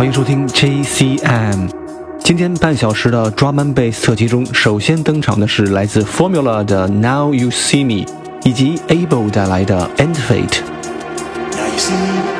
欢迎收听 JCM。今天半小时的 Drum and Bass 特辑中，首先登场的是来自 Formula 的 Now You See Me，以及 Able 带来的 End Fate。Now you see me.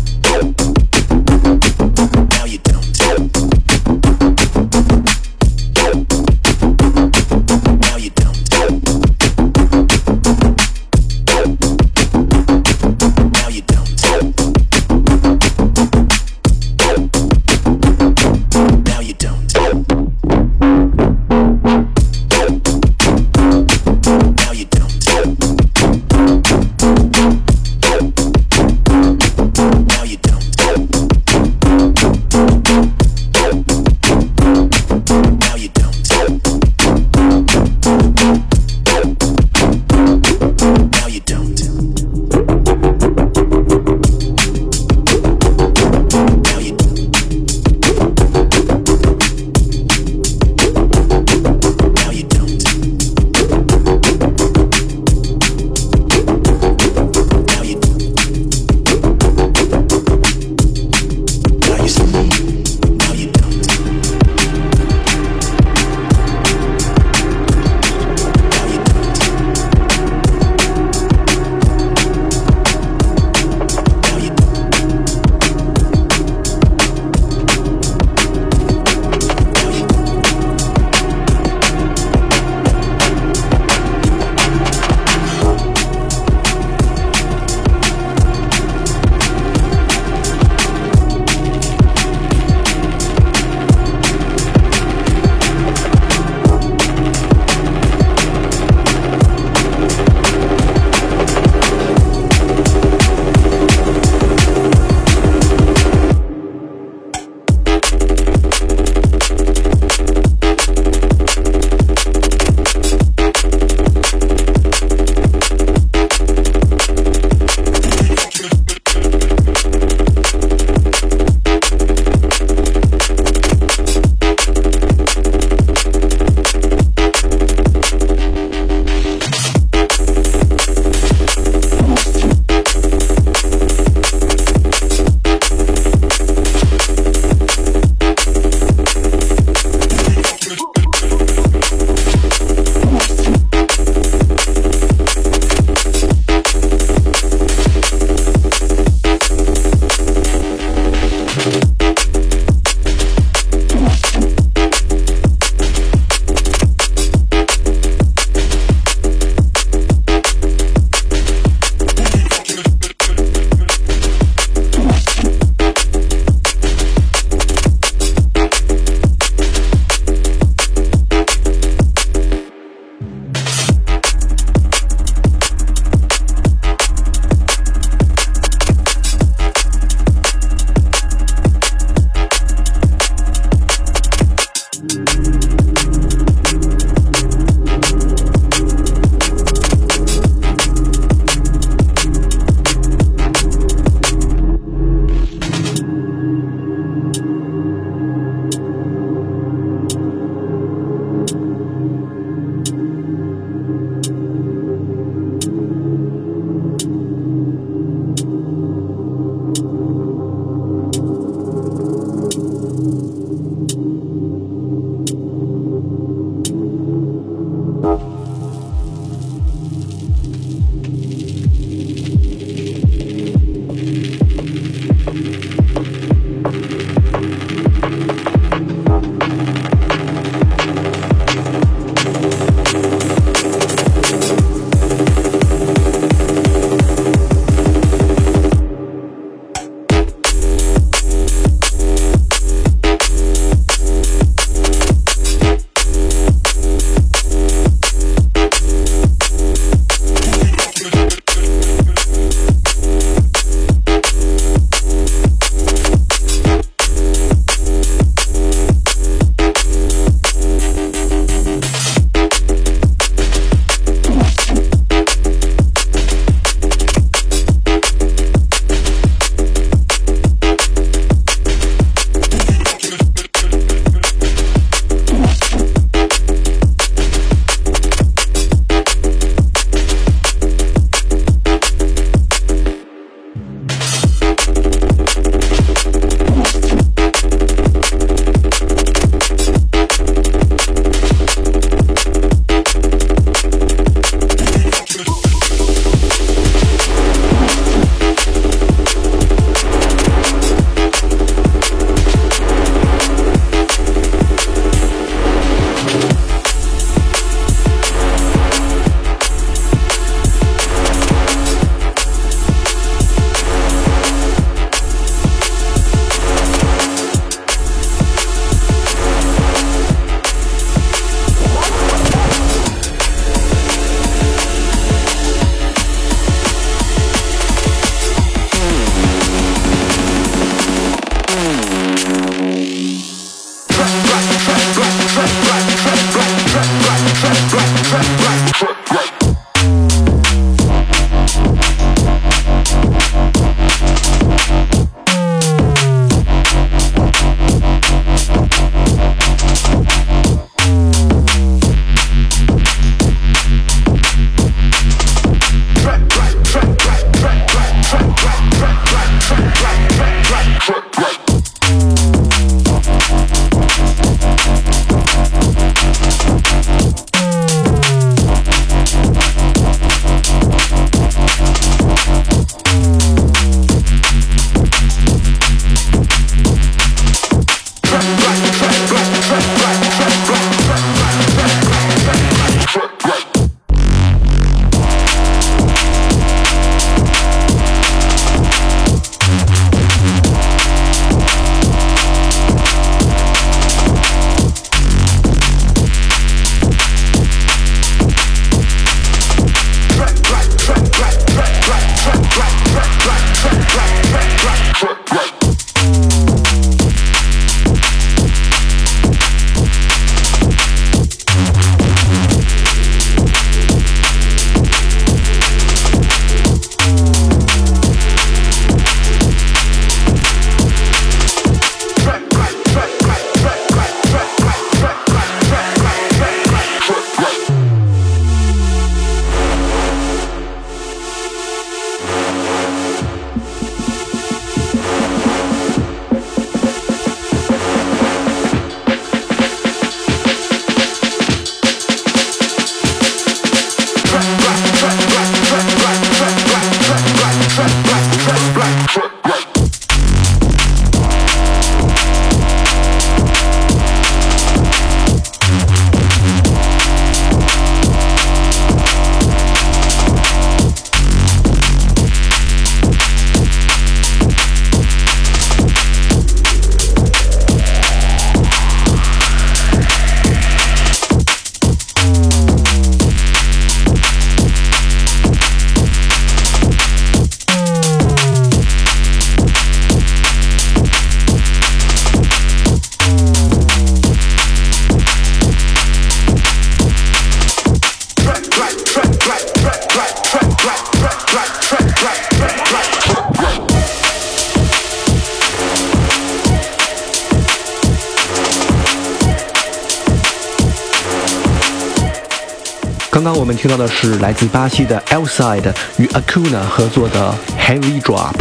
听到的是来自巴西的 Elside 与 Acuna 合作的 Heavy Drop，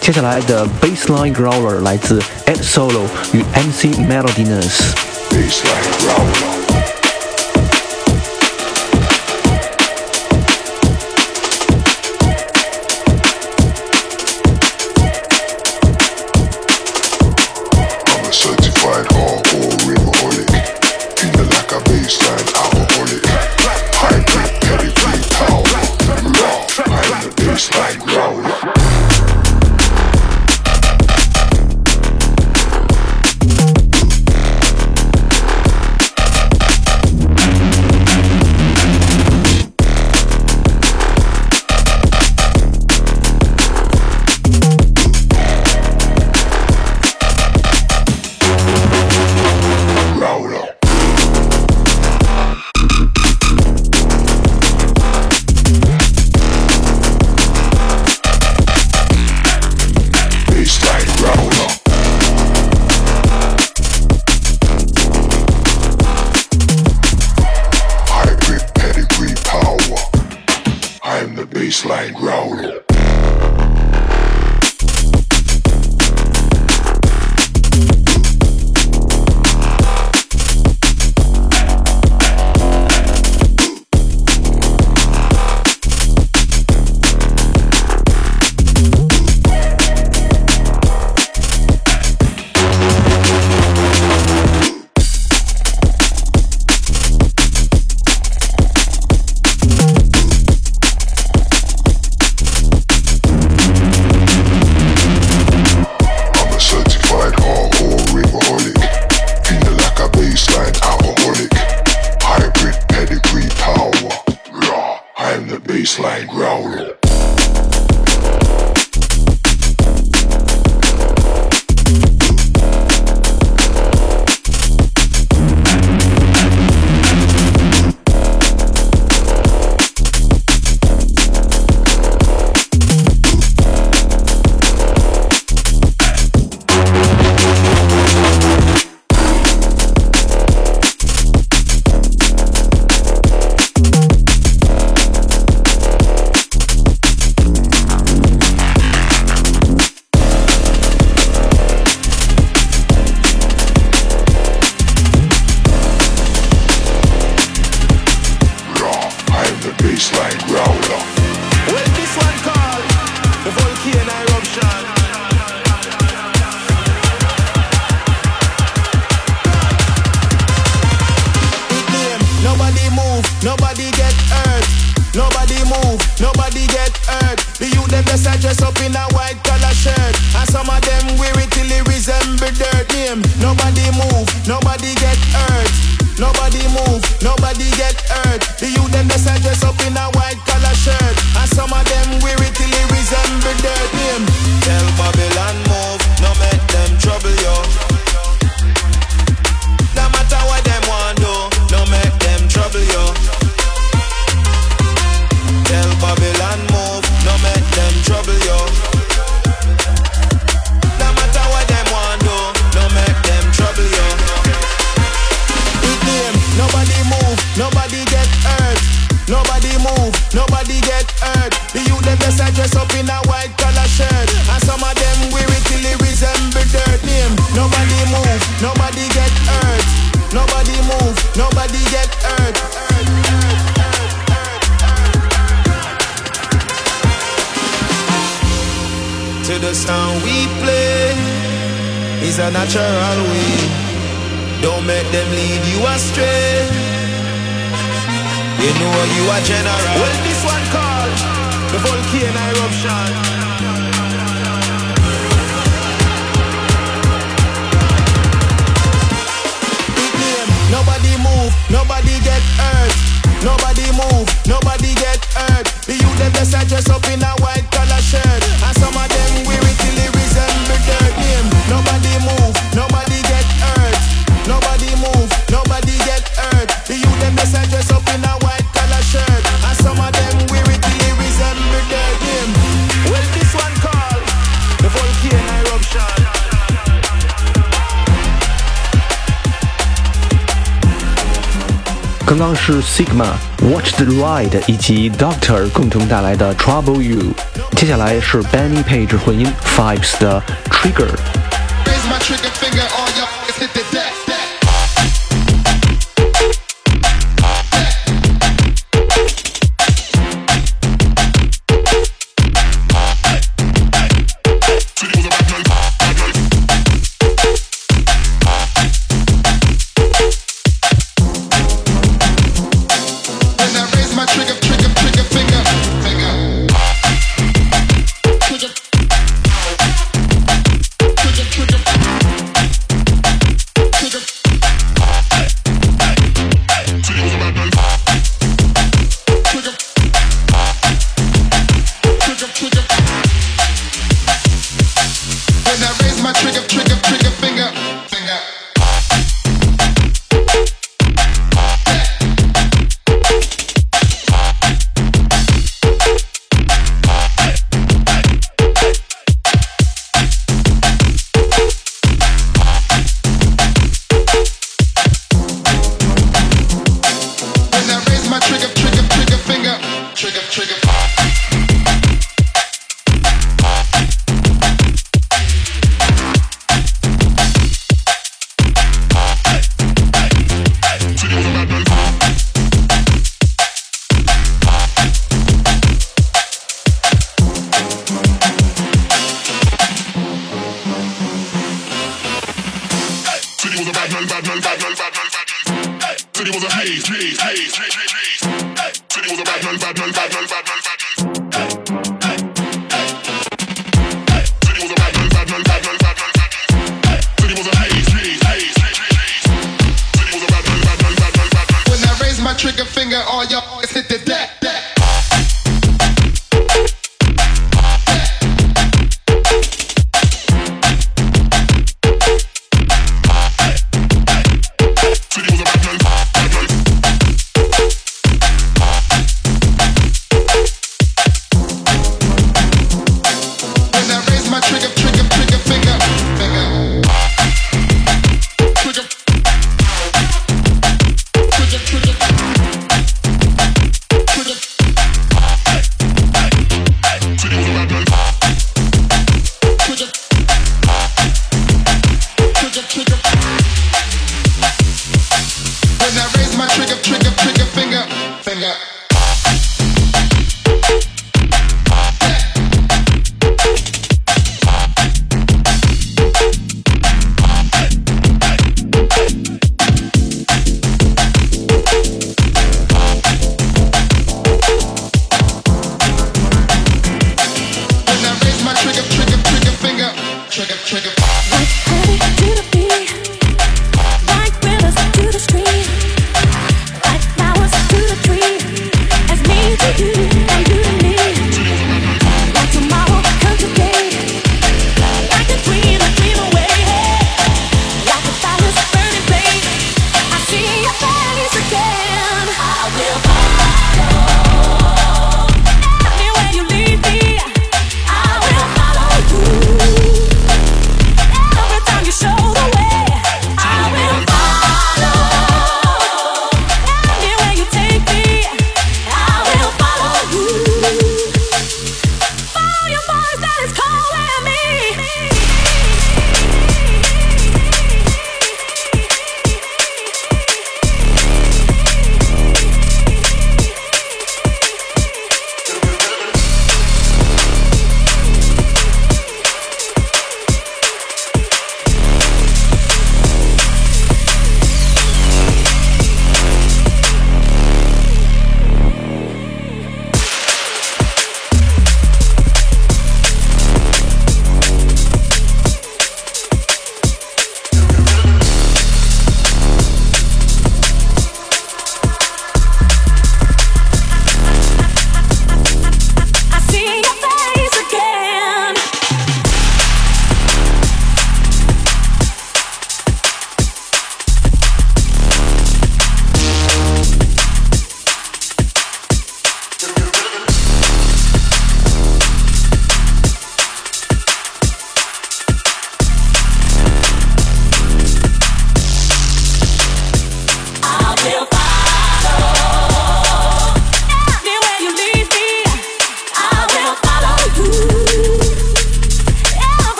接下来的 Baseline Growler 来自 Ed Solo 与 MC Melodiness。刚刚是 Sigma、Watch the Ride 以及 Doctor 共同带来的 Trouble You，接下来是 Benny Page 混音 Fives 的 Trigger。Trigger finger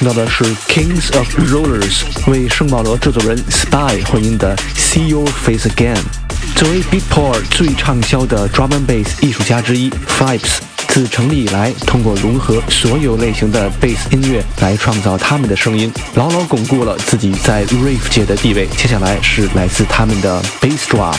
听到的是 Kings of Rollers 为圣保罗制作人 Spy 混音的 See Your Face Again。作为 Beatport 最畅销的 Drum and Bass 艺术家之一，Fipes 自成立以来，通过融合所有类型的 Bass 音乐来创造他们的声音，牢牢巩固了自己在 Rave 界的地位。接下来是来自他们的 Bass Drop。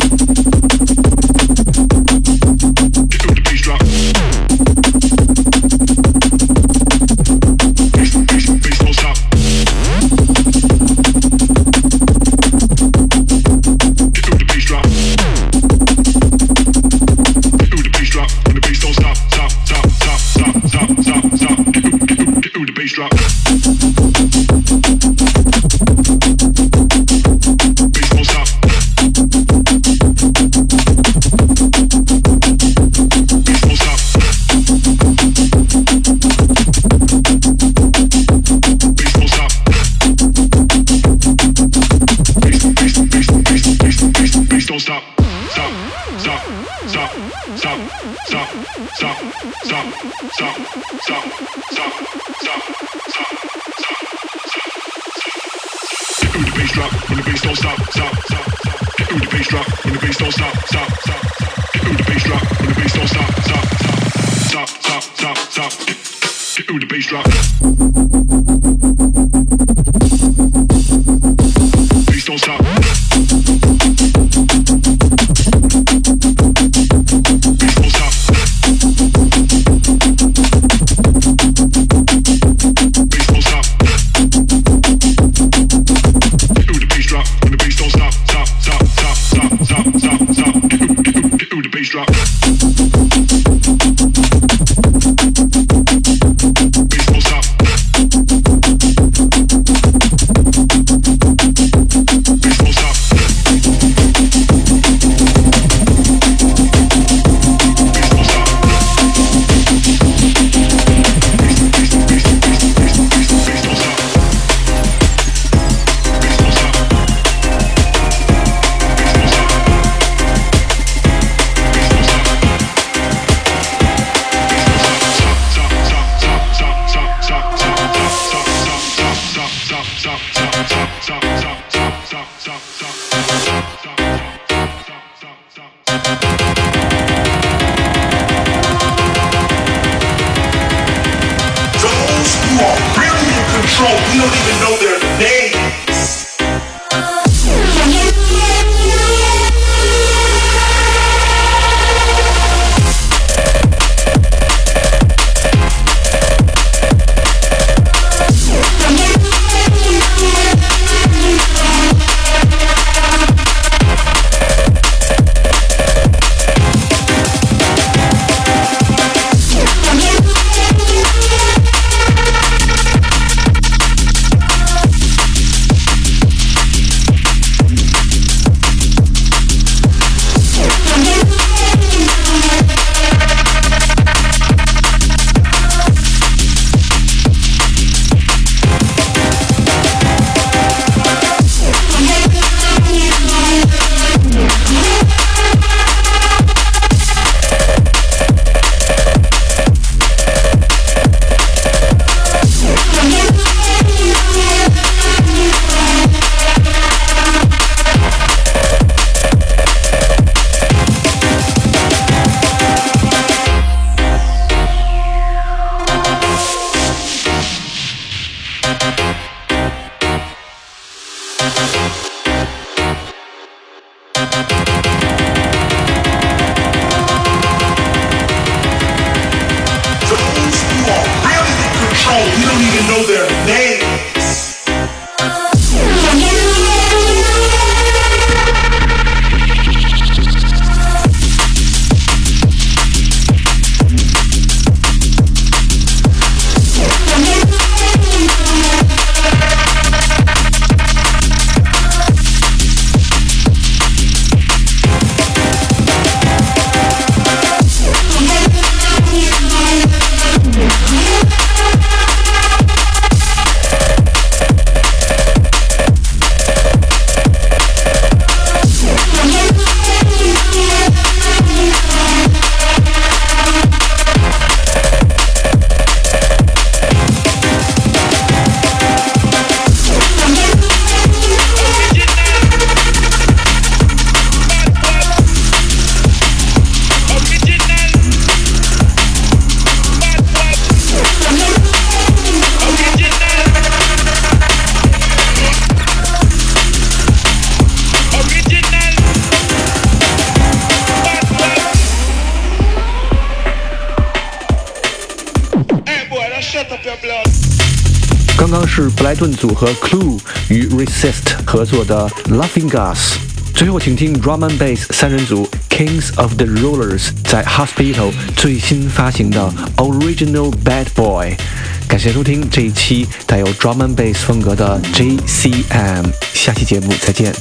Stop. Stop. 莱顿组合 Clue 与 Resist 合作的 Laughing Gas。最后，请听 Drum and Bass 三人组 Kings of the Rollers 在 Hospital 最新发行的 Original Bad Boy。感谢收听这一期带有 Drum and Bass 风格的 JCM。下期节目再见。